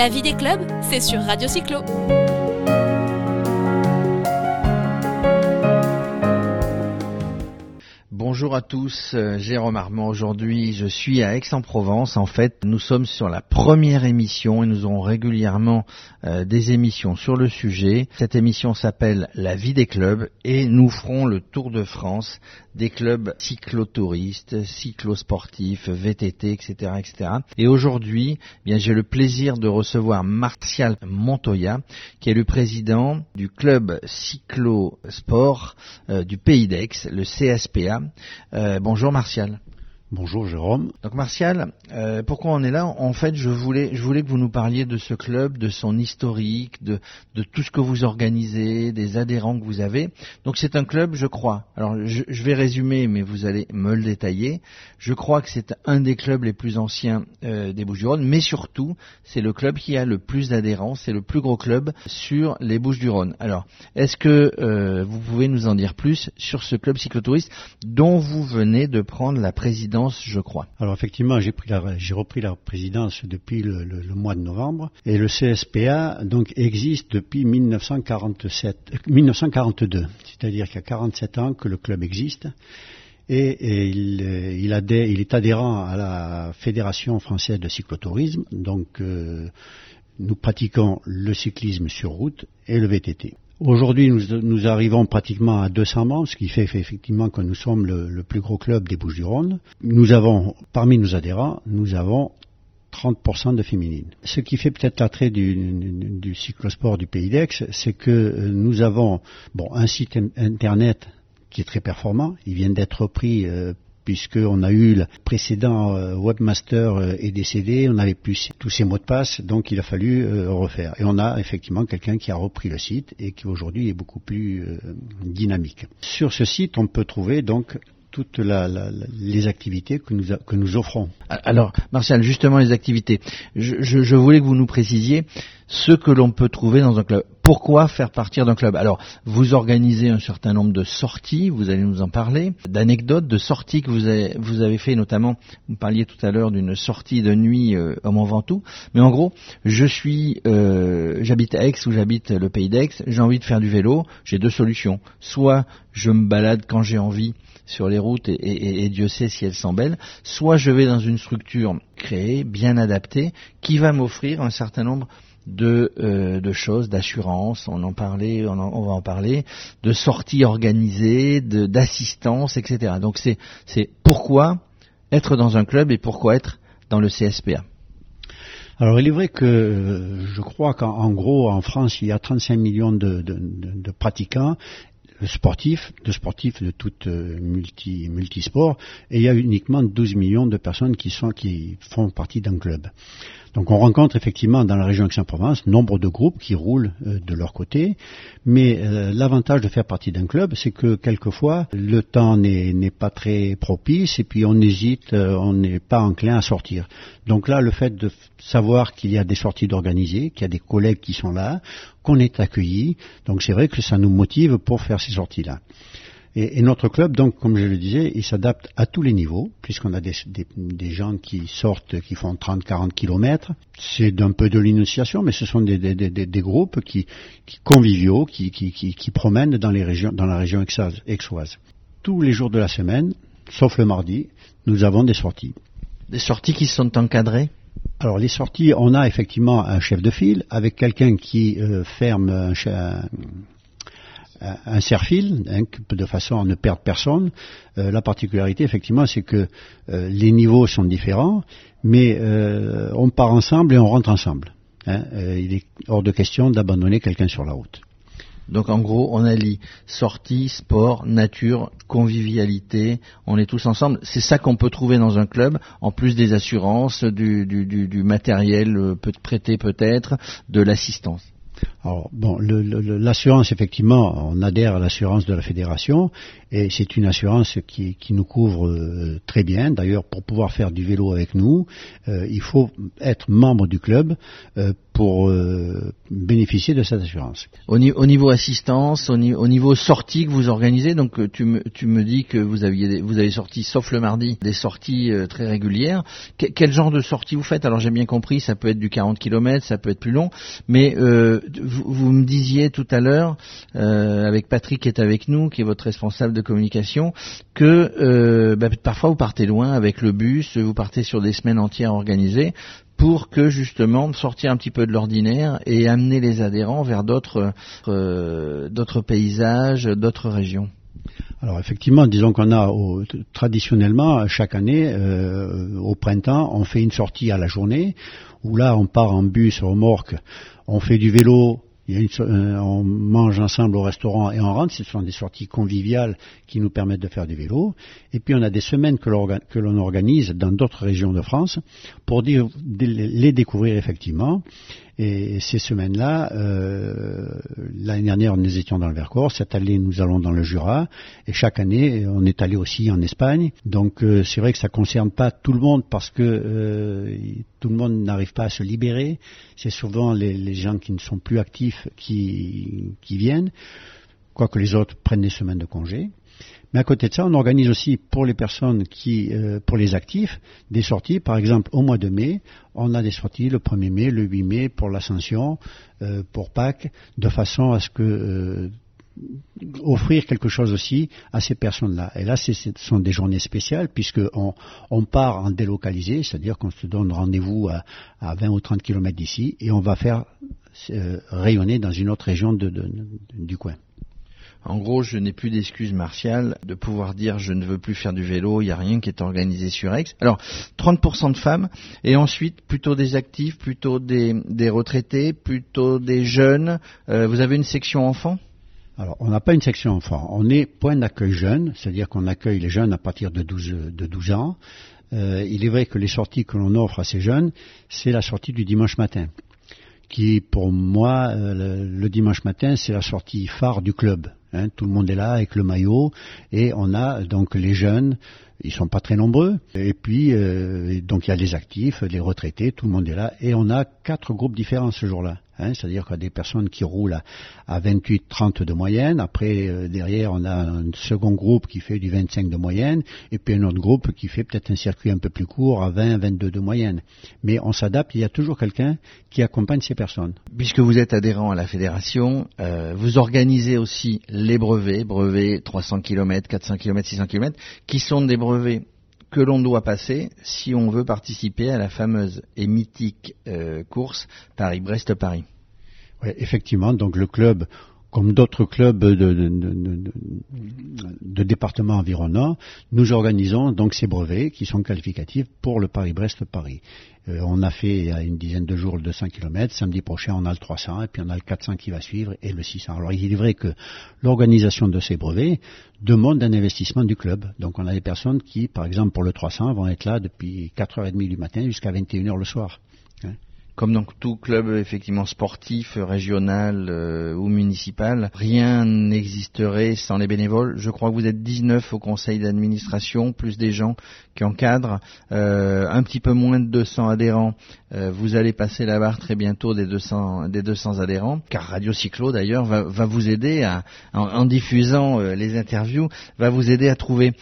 La vie des clubs, c'est sur Radio Cyclo. Bonjour à tous, euh, Jérôme Armand. Aujourd'hui, je suis à Aix-en-Provence. En fait, nous sommes sur la première émission et nous aurons régulièrement euh, des émissions sur le sujet. Cette émission s'appelle La vie des clubs et nous ferons le tour de France des clubs cyclotouristes, cyclosportifs, VTT, etc., etc. Et aujourd'hui, eh bien, j'ai le plaisir de recevoir Martial Montoya, qui est le président du club cyclosport euh, du Pays d'Aix, le CSPA. Euh, bonjour Martial. Bonjour Jérôme. Donc Martial, euh, pourquoi on est là? En fait, je voulais, je voulais que vous nous parliez de ce club, de son historique, de, de tout ce que vous organisez, des adhérents que vous avez. Donc c'est un club, je crois. Alors je, je, vais résumer, mais vous allez me le détailler. Je crois que c'est un des clubs les plus anciens euh, des Bouches-du-Rhône, mais surtout c'est le club qui a le plus d'adhérents. C'est le plus gros club sur les Bouches-du-Rhône. Alors, est-ce que euh, vous pouvez nous en dire plus sur ce club cyclotouriste dont vous venez de prendre la présidence? Alors effectivement, j'ai repris la présidence depuis le, mois de novembre et le CSPA donc existe depuis 1947, 1942, c'est-à-dire qu'il y a 47 ans que le club existe. Et, adhère, il, est adhérent à la Fédération française de cyclotourisme, donc euh, nous pratiquons le cyclisme sur route et le VTT. Aujourd'hui, nous, arrivons pratiquement à 200 membres, ce qui fait effectivement que nous sommes le, plus gros club des Bouches-du-Rhône. Nous avons, parmi nos adhérents, nous avons 30% de féminines. Ce qui fait peut-être l'attrait du, cyclosport du Pays d'Aix, c'est que nous avons bon, un site internet qui est très performant. Il vient d'être repris euh, puisqu'on a eu le précédent euh, webmaster euh, est décédé, on n'avait plus tous ses mots de passe, donc il a fallu euh, refaire. Et on a effectivement quelqu'un qui a repris le site et qui aujourd'hui est beaucoup plus dynamique. Sur ce site, on peut trouver donc toutes la, les activités que nous, que nous offrons. Alors, Martial, justement les activités. Je, je, je voulais que vous nous précisiez ce que l'on peut trouver dans un club. Pourquoi faire partir d'un club? Alors, vous organisez un certain nombre de sorties, vous allez nous en parler, d'anecdotes, de sorties que vous avez, vous avez fait, notamment, vous parliez tout à l'heure d'une sortie de nuit euh, au Mont Ventoux. Mais en gros, je suis, euh, j'habite à Aix ou j'habite le pays d'Aix, j'ai envie de faire du vélo, j'ai deux solutions. Soit je me balade quand j'ai envie sur les routes et, Dieu sait si elles sont belles, soit je vais dans une structure créée, bien adaptée, qui va m'offrir un certain nombre de, euh, choses, d'assurance, on en parlait, on, va en parler, de sorties organisées, d'assistance, etc. Donc c'est pourquoi être dans un club et pourquoi être dans le CSPA. Alors il est vrai que je crois qu'en gros en France il y a 35 millions de pratiquants sportifs, de sportifs de toute multi, multisport, et il y a uniquement 12 millions de personnes qui, sont, qui font partie d'un club. Donc on rencontre effectivement dans la région Aix-en-Provence nombre de groupes qui roulent euh, de leur côté, mais euh, l'avantage de faire partie d'un club, c'est que quelquefois le temps n'est pas très propice et puis on hésite, euh, on n'est pas enclin à sortir. Donc là, le fait de savoir qu'il y a des sorties d'organiser, qu'il y a des collègues qui sont là, qu'on est accueillis, donc c'est vrai que ça nous motive pour faire ces sorties-là. Et, et, notre club, donc, comme je le disais, il s'adapte à tous les niveaux, puisqu'on a des, des, des, gens qui sortent, qui font 30-40 kilomètres. C'est d'un peu de l'initiation, mais ce sont des, des groupes qui, qui conviviaux, qui, qui, qui, promènent dans, les régions, dans la région aixoise. Tous les jours de la semaine, sauf le mardi, nous avons des sorties. Des sorties qui sont encadrées? Alors les sorties, on a effectivement un chef de file avec quelqu'un qui euh, ferme un, un serre-fil, hein, de façon à ne perdre personne. Euh, la particularité, effectivement, c'est que euh, les niveaux sont différents, mais euh, on part ensemble et on rentre ensemble. Hein. il est hors de question d'abandonner quelqu'un sur la route. Donc en gros, on allie sortie, sport, nature, convivialité, on est tous ensemble. C'est ça qu'on peut trouver dans un club, en plus des assurances, du matériel peut prêté peut-être, de l'assistance. Alors, bon, l'assurance, effectivement, on adhère à l'assurance de la fédération et c'est une assurance qui, qui, nous couvre euh, très bien. D'ailleurs, pour pouvoir faire du vélo avec nous, euh, il faut être membre du club euh, pour bénéficier de cette assurance. Au, au niveau assistance, au, au, niveau sortie que vous organisez, donc tu me, tu me dis que vous, aviez, vous avez sorti, sauf le mardi, des sorties très régulières. quel genre de sortie vous faites? Alors j'ai bien compris, ça peut être du 40 km, ça peut être plus long, mais vous, me disiez tout à l'heure, euh, avec Patrick qui est avec nous, qui est votre responsable de communication, que euh, bah, parfois vous partez loin avec le bus, vous partez sur des semaines entières organisées pour que justement sortir un petit peu de l'ordinaire et amener les adhérents vers d'autres euh, d'autres paysages, d'autres régions. Alors effectivement, disons qu'on a traditionnellement chaque année au printemps, on fait une sortie à la journée où là on part en bus remorque on fait du vélo, euh, on mange ensemble au restaurant et on rentre. Ce sont des sorties conviviales qui nous permettent de faire du vélo. Et puis on a des semaines que l'on organise dans d'autres régions de France pour les découvrir effectivement. Et ces semaines-là, euh, l'année dernière, nous étions dans le Vercors. Cette année, nous allons dans le Jura. Et chaque année, on est allé aussi en Espagne. Donc, euh, c'est vrai que ça ne concerne pas tout le monde parce que euh, tout le monde n'arrive pas à se libérer. C'est souvent les, gens qui ne sont plus actifs qui, qui viennent, quoique les autres prennent des semaines de congé. Mais à côté de ça, on organise aussi pour les personnes qui, euh, pour les actifs, des sorties. Par exemple, au mois de mai, on a des sorties le 1er mai, le 8 mai pour l'Ascension, euh, pour Pâques, de façon à ce que euh, offrir quelque chose aussi à ces personnes-là. Et là, ce sont des journées spéciales puisqu'on on part en délocalisé, c'est-à-dire qu'on se donne rendez-vous à, à, 20 ou 30 kilomètres d'ici et on va faire rayonner dans une autre région du coin. En gros, je n'ai plus d'excuses martiales de pouvoir dire je ne veux plus faire du vélo, il n'y a rien qui est organisé sur Aix. Alors, 30% de femmes, et ensuite plutôt des actifs, plutôt des, retraités, plutôt des jeunes. Euh, vous avez une section enfants? Alors, on n'a pas une section enfants. On est point d'accueil jeune, c'est-à-dire qu'on accueille les jeunes à partir de 12, de 12 ans. Euh, il est vrai que les sorties que l'on offre à ces jeunes, c'est la sortie du dimanche matin qui pour moi, euh, le, dimanche matin, c'est la sortie phare du club. Hein. tout le monde est là avec le maillot et on a donc les jeunes, ils sont pas très nombreux. Et puis euh, donc il y a les actifs, les retraités, tout le monde est là et on a quatre groupes différents ce jour-là. Hein, c'est-à-dire qu'il y a des personnes qui roulent à, 28-30 de moyenne. Après, euh, derrière, on a un second groupe qui fait du 25 de moyenne, et puis un autre groupe qui fait peut-être un circuit un peu plus court à 20-22 de moyenne. Mais on s'adapte. Il y a toujours quelqu'un qui accompagne ces personnes. Puisque vous êtes adhérent à la fédération, euh, vous organisez aussi les brevets, brevets 300 km, 400 km, 600 km, qui sont des brevets que l'on doit passer si on veut participer à la fameuse et mythique euh, course Paris-Brest-Paris. Effectivement, donc le club, comme d'autres clubs de, de, de, départements environnants, nous organisons donc ces brevets qui sont qualificatifs pour le Paris-Brest-Paris. Euh, on a fait il y a une dizaine de jours le 200 km, samedi prochain on a le 300 et puis on a le 400 qui va suivre et le 600. Alors il est vrai que l'organisation de ces brevets demande un investissement du club. Donc on a des personnes qui, par exemple pour le 300, vont être là depuis 4h30 du matin jusqu'à 21h le soir comme dans tout club effectivement sportif, régional euh, ou municipal, rien n'existerait sans les bénévoles. Je crois que vous êtes 19 au conseil d'administration, plus des gens qui encadrent, euh, un petit peu moins de 200 adhérents. Euh, vous allez passer la barre très bientôt des 200, des 200 adhérents, car Radio Cyclo d'ailleurs va, va, vous aider à, en, diffusant les interviews, va vous aider à trouver.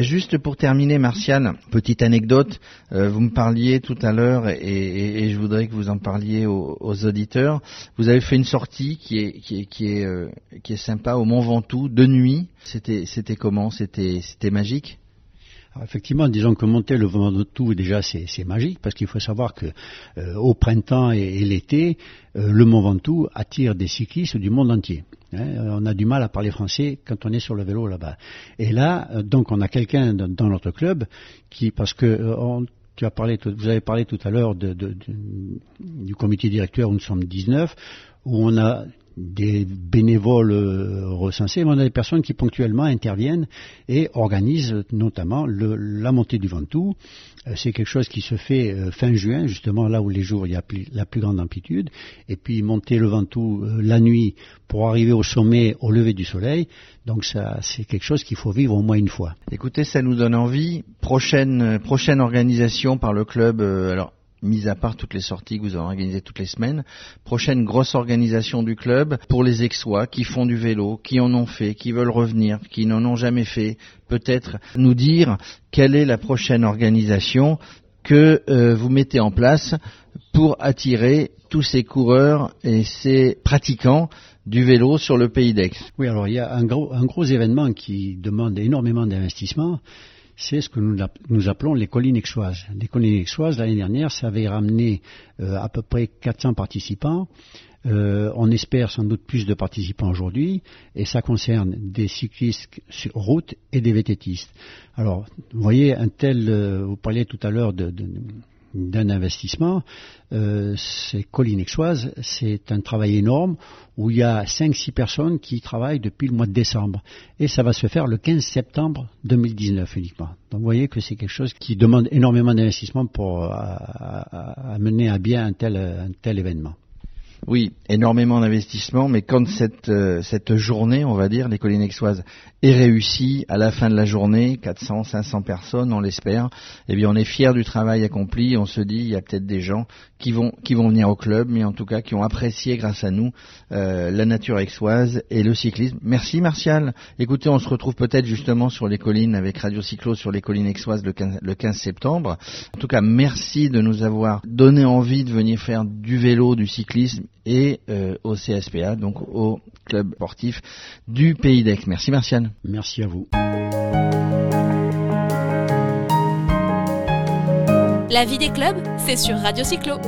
juste pour terminer, Martial, petite anecdote. vous me parliez tout à l'heure et, et, et je voudrais que vous en parliez aux, auditeurs. Vous avez fait une sortie qui est, qui est, qui est, euh, sympa au Mont Ventoux, de nuit. C'était, c'était comment? C'était, c'était magique? Effectivement, disons que monter le Mont Ventoux, déjà, c'est, magique, parce qu'il faut savoir que euh, au printemps et, l'été, euh, le Mont Ventoux attire des cyclistes du monde entier. Hein. on a du mal à parler français quand on est sur le vélo là-bas. Et là, donc, on a quelqu'un dans, notre club qui, parce que tu as parlé, vous avez parlé tout à l'heure de, du comité directeur où nous sommes 19, où on a des bénévoles euh, recensés, mais on a des personnes qui ponctuellement interviennent et organisent notamment la montée du Ventoux. Euh, c'est quelque chose qui se fait euh, fin juin, justement là où les jours il y a la plus grande amplitude, et puis monter le Ventoux la nuit pour arriver au sommet au lever du soleil. Donc ça, c'est quelque chose qu'il faut vivre au moins une fois. Écoutez, ça nous donne envie. Prochaine prochaine organisation par le club. alors mis à part toutes les sorties que vous avez organisées toutes les semaines. Prochaine grosse organisation du club pour les Aixois qui font du vélo, qui en ont fait, qui veulent revenir, qui n'en ont jamais fait. Peut-être nous dire quelle est la prochaine organisation que euh, vous mettez en place pour attirer tous ces coureurs et ces pratiquants du vélo sur le pays d'Aix. Oui, alors il y a un gros, un gros événement qui demande énormément d'investissement, c'est ce que nous, appelons les collines aixoises. Les collines aixoises, l'année dernière, ça avait ramené euh, à peu près 400 participants. Euh, on espère sans doute plus de participants aujourd'hui, et ça concerne des cyclistes sur route et des vététistes. Alors, vous voyez, un tel, euh, vous parliez tout à l'heure de, d'un investissement, euh, c'est Colline Aixoise, c'est un travail énorme où il y a 5-6 personnes qui travaillent depuis le mois de décembre. Et ça va se faire le 15 septembre 2019 uniquement. Donc vous voyez que c'est quelque chose qui demande énormément d'investissement pour euh, mener à bien un tel, un tel événement. Oui, énormément d'investissement, mais quand cette, euh, cette journée, on va dire, les collines aixoises, est réussie, à la fin de la journée, 400, 500 personnes, on l'espère, eh bien on est fier du travail accompli, on se dit, il y a peut-être des gens qui vont, qui vont venir au club, mais en tout cas qui ont apprécié grâce à nous euh, la nature aixoise et le cyclisme. Merci Martial. Écoutez, on se retrouve peut-être justement sur les collines avec Radio Cyclo sur les collines aixoises le 15, le 15 septembre. En tout cas, merci de nous avoir donné envie de venir faire du vélo, du cyclisme et euh, au CSPA, donc au club sportif du Pays d'Aix. Merci Martial. Merci à vous. La vie des clubs, c'est sur Radio Cyclo.